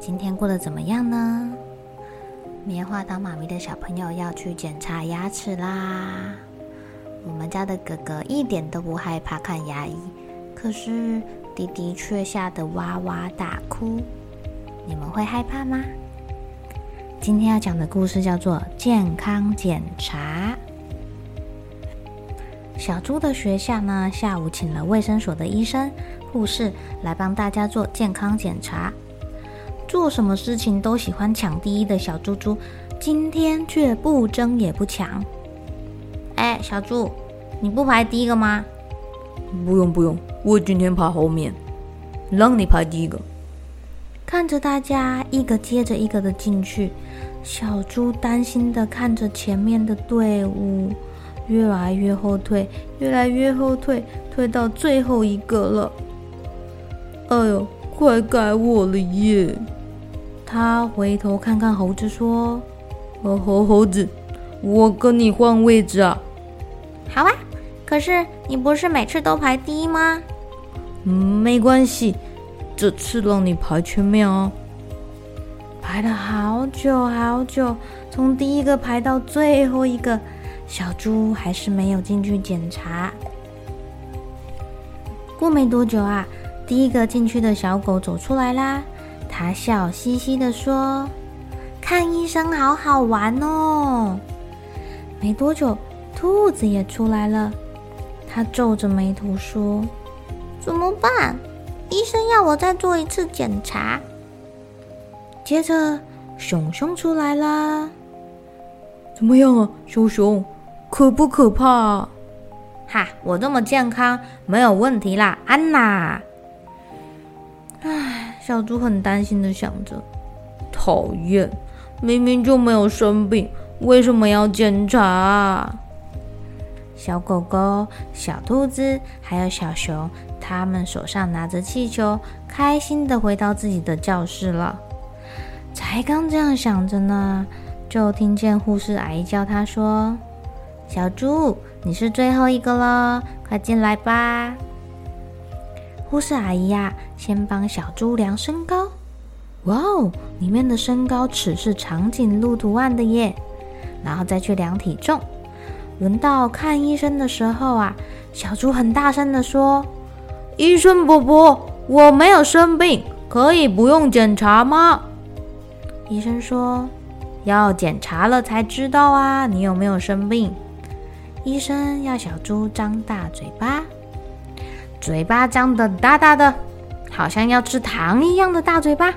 今天过得怎么样呢？棉花糖妈咪的小朋友要去检查牙齿啦！我们家的哥哥一点都不害怕看牙医，可是弟弟却吓得哇哇大哭。你们会害怕吗？今天要讲的故事叫做健康检查。小猪的学校呢，下午请了卫生所的医生、护士来帮大家做健康检查。做什么事情都喜欢抢第一的小猪猪，今天却不争也不抢。哎，小猪，你不排第一个吗？不用不用，我今天排后面，让你排第一个。看着大家一个接着一个的进去，小猪担心的看着前面的队伍，越来越后退，越来越后退，退到最后一个了。哎呦，快该我了耶！他回头看看猴子，说：“哦猴猴子，我跟你换位置啊。”“好啊，可是你不是每次都排第一吗？”“嗯，没关系，这次让你排前面哦。”排了好久好久，从第一个排到最后一个，小猪还是没有进去检查。过没多久啊，第一个进去的小狗走出来啦。他笑嘻嘻的说：“看医生好好玩哦。”没多久，兔子也出来了。他皱着眉头说：“怎么办？医生要我再做一次检查。”接着，熊熊出来了。怎么样啊，熊熊？可不可怕？哈，我这么健康，没有问题啦，安娜。唉。小猪很担心的想着：“讨厌，明明就没有生病，为什么要检查？”小狗狗、小兔子还有小熊，他们手上拿着气球，开心的回到自己的教室了。才刚这样想着呢，就听见护士阿姨叫他说：“小猪，你是最后一个了，快进来吧。”护士阿姨呀，先帮小猪量身高。哇哦，里面的身高尺是长颈鹿图案的耶。然后再去量体重。轮到看医生的时候啊，小猪很大声地说：“医生伯伯，我没有生病，可以不用检查吗？”医生说：“要检查了才知道啊，你有没有生病？”医生要小猪张大嘴巴。嘴巴张得大大的，好像要吃糖一样的大嘴巴。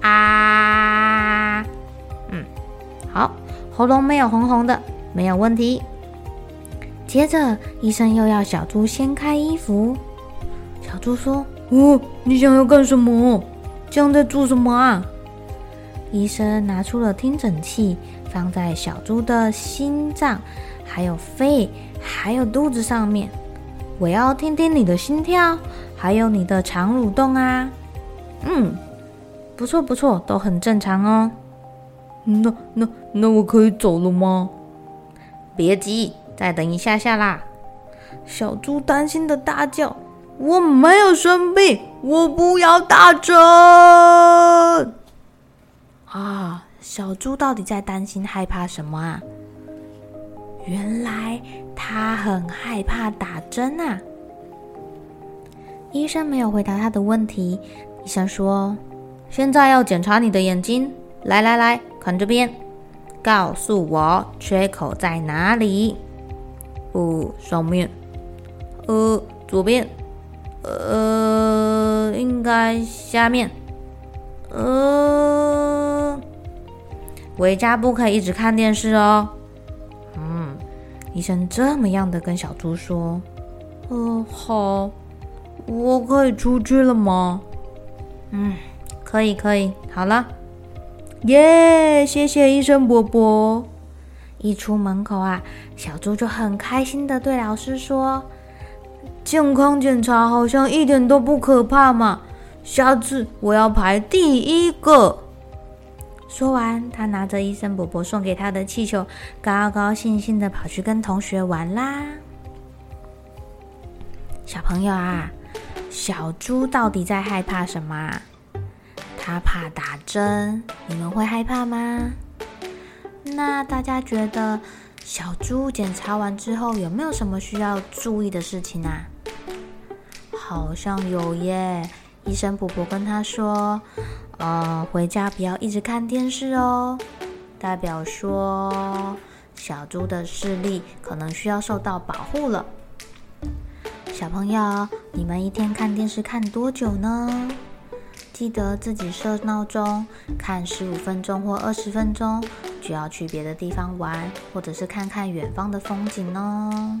啊，嗯，好，喉咙没有红红的，没有问题。接着，医生又要小猪掀开衣服。小猪说：“哦，你想要干什么？这样在做什么啊？”医生拿出了听诊器，放在小猪的心脏、还有肺、还有肚子上面。我要听听你的心跳，还有你的肠蠕动啊。嗯，不错不错，都很正常哦。那那那我可以走了吗？别急，再等一下下啦。小猪担心的大叫：“我没有生病，我不要打针！”啊，小猪到底在担心害怕什么啊？原来他很害怕打针啊！医生没有回答他的问题。医生说：“现在要检查你的眼睛，来来来，看这边，告诉我缺口在哪里？呃，上面。呃，左边。呃，应该下面。呃，回家不可以一直看电视哦。医生这么样的跟小猪说。呃，好，我可以出去了吗？嗯，可以，可以。好了，耶！谢谢医生伯伯。一出门口啊，小猪就很开心的对老师说。健康检查好像一点都不可怕嘛，下次我要排第一个。说完，他拿着医生伯伯送给他的气球，高高兴兴的跑去跟同学玩啦。小朋友啊，小猪到底在害怕什么？他怕打针，你们会害怕吗？那大家觉得小猪检查完之后有没有什么需要注意的事情啊？好像有耶，医生婆婆跟他说：“呃，回家不要一直看电视哦，代表说小猪的视力可能需要受到保护了。”小朋友，你们一天看电视看多久呢？记得自己设闹钟，看十五分钟或二十分钟，就要去别的地方玩，或者是看看远方的风景哦。